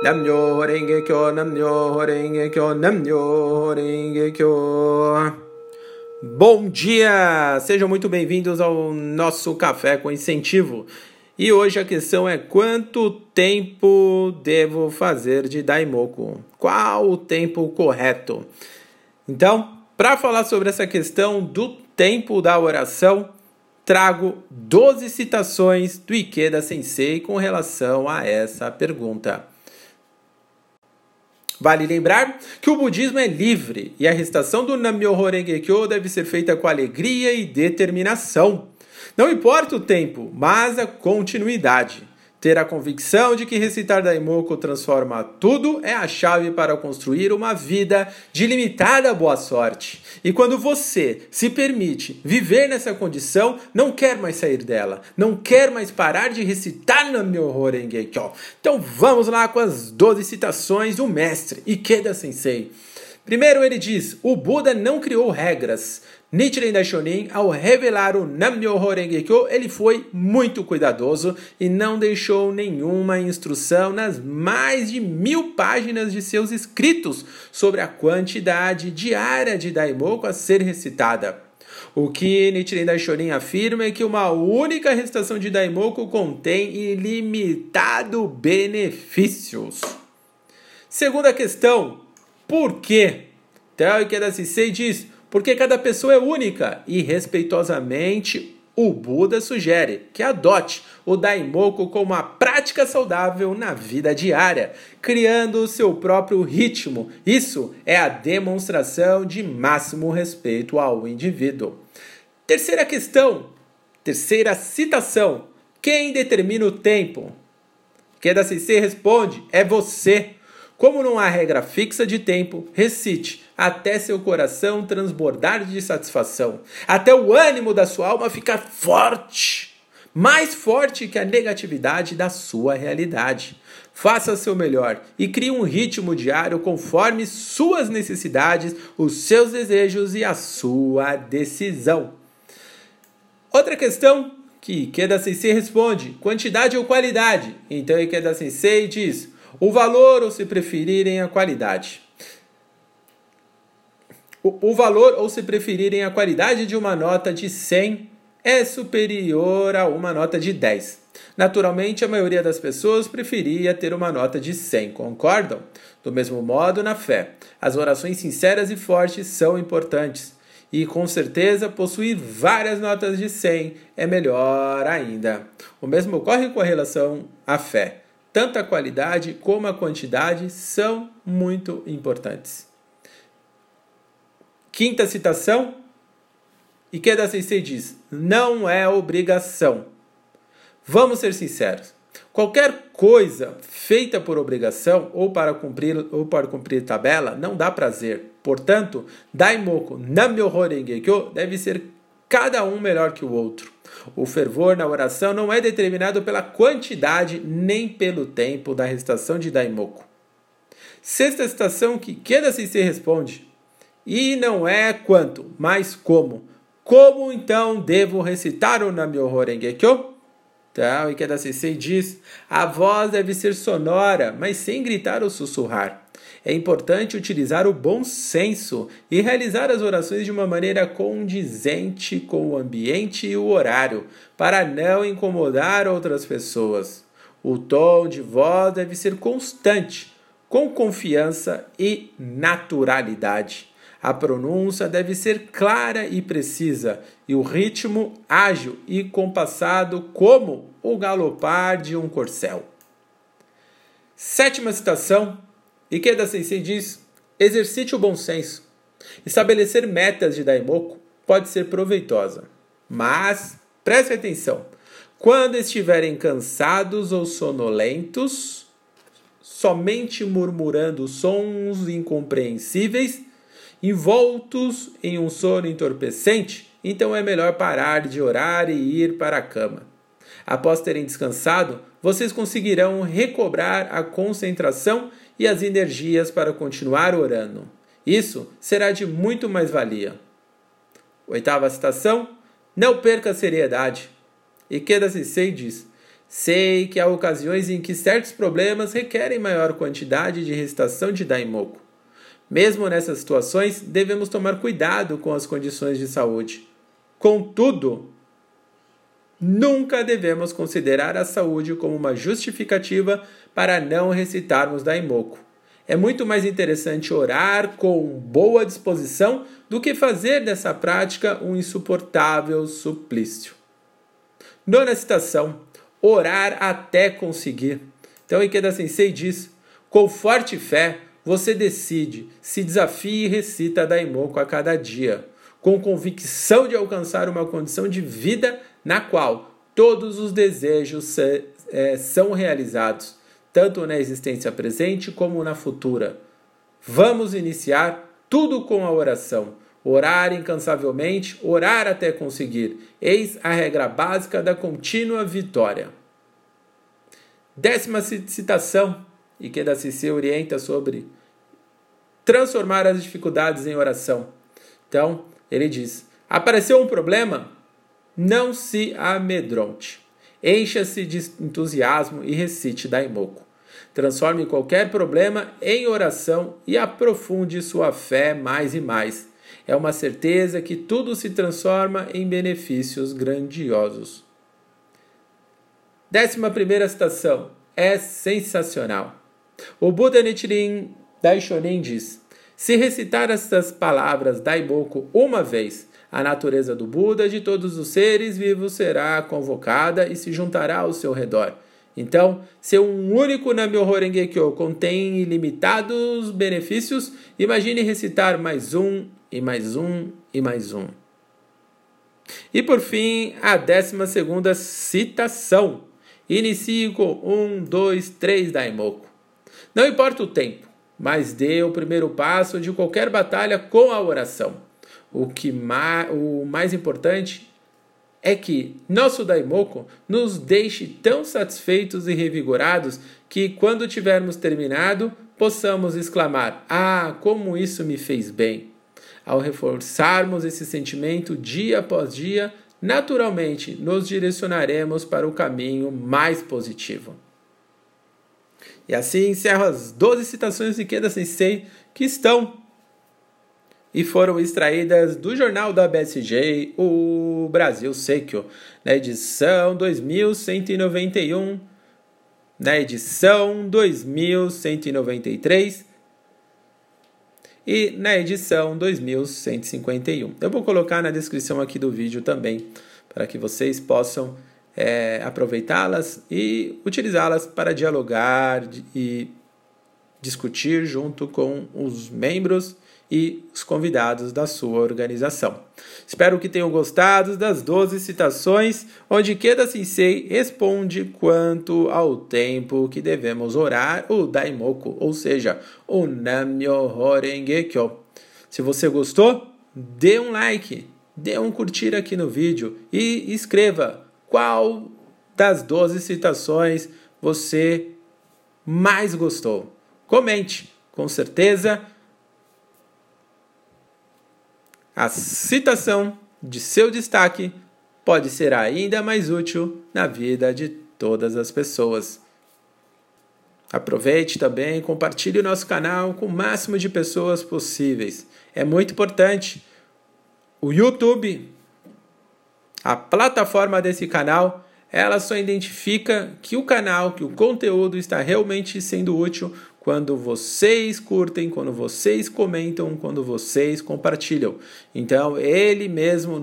Namyo Renge Kyo, Kyo, Kyo. Bom dia! Sejam muito bem-vindos ao nosso Café com Incentivo. E hoje a questão é quanto tempo devo fazer de Daimoku? Qual o tempo correto? Então, para falar sobre essa questão do tempo da oração, trago 12 citações do Ikeda Sensei com relação a essa pergunta. Vale lembrar que o budismo é livre e a recitação do Nam-myoho Renge-kyo deve ser feita com alegria e determinação. Não importa o tempo, mas a continuidade. Ter a convicção de que recitar Daimoku transforma tudo é a chave para construir uma vida de limitada boa sorte. E quando você se permite viver nessa condição, não quer mais sair dela, não quer mais parar de recitar Nam-myoho Renge-kyo. Então vamos lá com as 12 citações do mestre Ikeda Sensei. Primeiro ele diz: "O Buda não criou regras, Nichiren Daishonin, ao revelar o Nam-myoho Renge-kyo, ele foi muito cuidadoso e não deixou nenhuma instrução nas mais de mil páginas de seus escritos sobre a quantidade diária de Daimoku a ser recitada. O que Nichiren Daishonin afirma é que uma única recitação de Daimoku contém ilimitado benefícios. Segunda questão, por quê? Ikeda Sensei diz porque cada pessoa é única e respeitosamente o Buda sugere que adote o Daimoku como uma prática saudável na vida diária, criando o seu próprio ritmo. Isso é a demonstração de máximo respeito ao indivíduo. Terceira questão, terceira citação: quem determina o tempo? Queda CC responde: é você. Como não há regra fixa de tempo, recite até seu coração transbordar de satisfação, até o ânimo da sua alma ficar forte, mais forte que a negatividade da sua realidade. Faça seu melhor e crie um ritmo diário conforme suas necessidades, os seus desejos e a sua decisão. Outra questão que Ikeda Sensei responde: quantidade ou qualidade? Então Ikeda Sensei diz: o valor ou se preferirem a qualidade. O, o valor ou se preferirem a qualidade de uma nota de 100 é superior a uma nota de 10. Naturalmente, a maioria das pessoas preferia ter uma nota de 100, concordam? Do mesmo modo, na fé, as orações sinceras e fortes são importantes. E com certeza, possuir várias notas de 100 é melhor ainda. O mesmo ocorre com relação à fé. Tanto a qualidade como a quantidade são muito importantes. Quinta citação. Ikeda Sensei diz: não é obrigação. Vamos ser sinceros. Qualquer coisa feita por obrigação ou para cumprir ou para cumprir tabela não dá prazer. Portanto, Daimoku Nam-myoho Renge-kyo deve ser cada um melhor que o outro. O fervor na oração não é determinado pela quantidade nem pelo tempo da recitação de Daimoku. Sexta citação que Keda Sensei responde: e não é quanto, mas como. Como então devo recitar o Nam-myoho Renge-kyo? Então, Ikeda Sensei diz, a voz deve ser sonora, mas sem gritar ou sussurrar. É importante utilizar o bom senso e realizar as orações de uma maneira condizente com o ambiente e o horário, para não incomodar outras pessoas. O tom de voz deve ser constante, com confiança e naturalidade. A pronúncia deve ser clara e precisa, e o ritmo ágil e compassado como o galopar de um corcel. Sétima citação. Ikeda Sensei diz: exercite o bom senso. Estabelecer metas de Daimoku pode ser proveitosa, mas preste atenção. Quando estiverem cansados ou sonolentos, somente murmurando sons incompreensíveis, envoltos em um sono entorpecente, então é melhor parar de orar e ir para a cama. Após terem descansado, vocês conseguirão recobrar a concentração e as energias para continuar orando. Isso será de muito mais valia. Oitava citação: Não perca a seriedade. Ikeda Sensei diz: Sei que há ocasiões em que certos problemas requerem maior quantidade de recitação de Daimoku. Mesmo nessas situações, devemos tomar cuidado com as condições de saúde. Contudo, nunca devemos considerar a saúde como uma justificativa para não recitarmos Daimoku. É muito mais interessante orar com boa disposição do que fazer dessa prática um insuportável suplício. Nona citação: orar até conseguir. Então, Ikeda Sensei diz: com forte fé, você decide, se desafia e recita Daimoku a cada dia, com convicção de alcançar uma condição de vida na qual todos os desejos é, são realizados, tanto na existência presente como na futura. Vamos iniciar tudo com a oração. Orar incansavelmente, orar até conseguir. Eis a regra básica da contínua vitória. Décima citação, e que da se orienta sobre transformar as dificuldades em oração. Então, ele diz: apareceu um problema? Não se amedronte. Encha-se de entusiasmo e recite Daimoku. Transforme qualquer problema em oração e aprofunde sua fé mais e mais. É uma certeza que tudo se transforma em benefícios grandiosos. Décima primeira citação. É sensacional. O Buda Nichiren Daishonin diz: Se recitar estas palavras Daimoku uma vez, a natureza do Buda de todos os seres vivos será convocada e se juntará ao seu redor. Então, se um único Namyoho Renge-kyo contém ilimitados benefícios, imagine recitar mais um, e mais um, e mais um. E por fim, a décima segunda citação. Inicie com um, dois, três Daimoku. Não importa o tempo, mas dê o primeiro passo de qualquer batalha com a oração. O que ma o mais importante é que nosso Daimoku nos deixe tão satisfeitos e revigorados que, quando tivermos terminado, possamos exclamar: Ah, como isso me fez bem! Ao reforçarmos esse sentimento dia após dia, naturalmente nos direcionaremos para o caminho mais positivo. E assim encerro as 12 citações de Keda Sensei que estão e foram extraídas do jornal da BSG, o Brasil Seikyo, na edição 2191, na edição 2193 e na edição 2151. Eu vou colocar na descrição aqui do vídeo também, para que vocês possam é, aproveitá-las e utilizá-las para dialogar e discutir junto com os membros e os convidados da sua organização. Espero que tenham gostado das 12 citações, onde Keda Sensei responde quanto ao tempo que devemos orar o Daimoku, ou seja, o Namyoho Renge Kyo. Se você gostou, dê um like, dê um curtir aqui no vídeo e escreva qual das 12 citações você mais gostou? Comente, com certeza. A citação de seu destaque pode ser ainda mais útil na vida de todas as pessoas. Aproveite também e compartilhe o nosso canal com o máximo de pessoas possíveis. É muito importante. O YouTube a plataforma desse canal, ela só identifica que o canal, que o conteúdo está realmente sendo útil quando vocês curtem, quando vocês comentam, quando vocês compartilham. Então, ele mesmo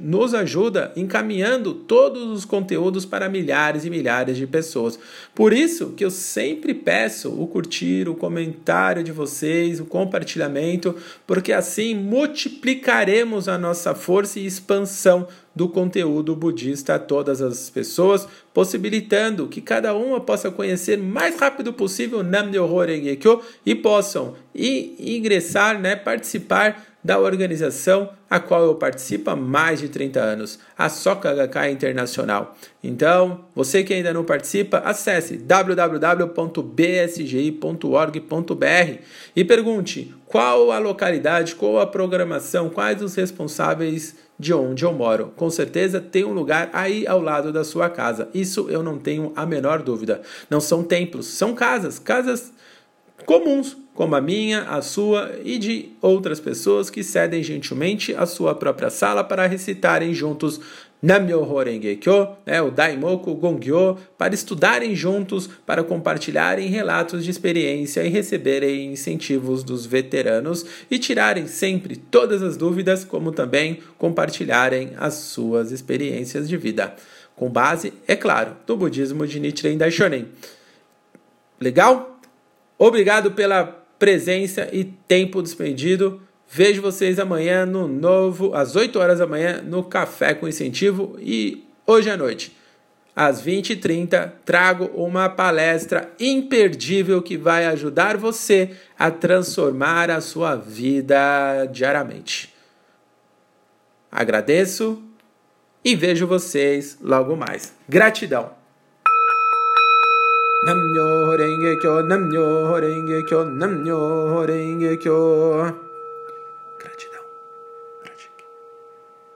nos ajuda encaminhando todos os conteúdos para milhares e milhares de pessoas. Por isso que eu sempre peço o curtir, o comentário de vocês, o compartilhamento, porque assim multiplicaremos a nossa força e expansão do conteúdo budista a todas as pessoas, possibilitando que cada uma possa conhecer mais rápido possível Nam Myoho Renge Kyo e possam ingressar, né, participar da organização a qual eu participo há mais de 30 anos, a Soca HK Internacional. Então, você que ainda não participa, acesse www.bsgi.org.br e pergunte qual a localidade, qual a programação, quais os responsáveis de onde eu moro. Com certeza tem um lugar aí ao lado da sua casa. Isso eu não tenho a menor dúvida. Não são templos, são casas, casas comuns, como a minha, a sua e de outras pessoas que cedem gentilmente a sua própria sala para recitarem juntos Namyoho Renge Kyo, né, o Daimoku Gongyo, para estudarem juntos, para compartilharem relatos de experiência e receberem incentivos dos veteranos e tirarem sempre todas as dúvidas, como também compartilharem as suas experiências de vida, com base, é claro, no budismo de Nichiren Daishonin. Legal? Obrigado pela presença e tempo despendido. Vejo vocês amanhã no novo, às 8 horas da manhã, no Café com Incentivo e hoje à noite, às 20h30, trago uma palestra imperdível que vai ajudar você a transformar a sua vida diariamente. Agradeço e vejo vocês logo mais. Gratidão! Namyo Renge Kyo, Namyo Renge Kyo, Namyo Renge Kyo.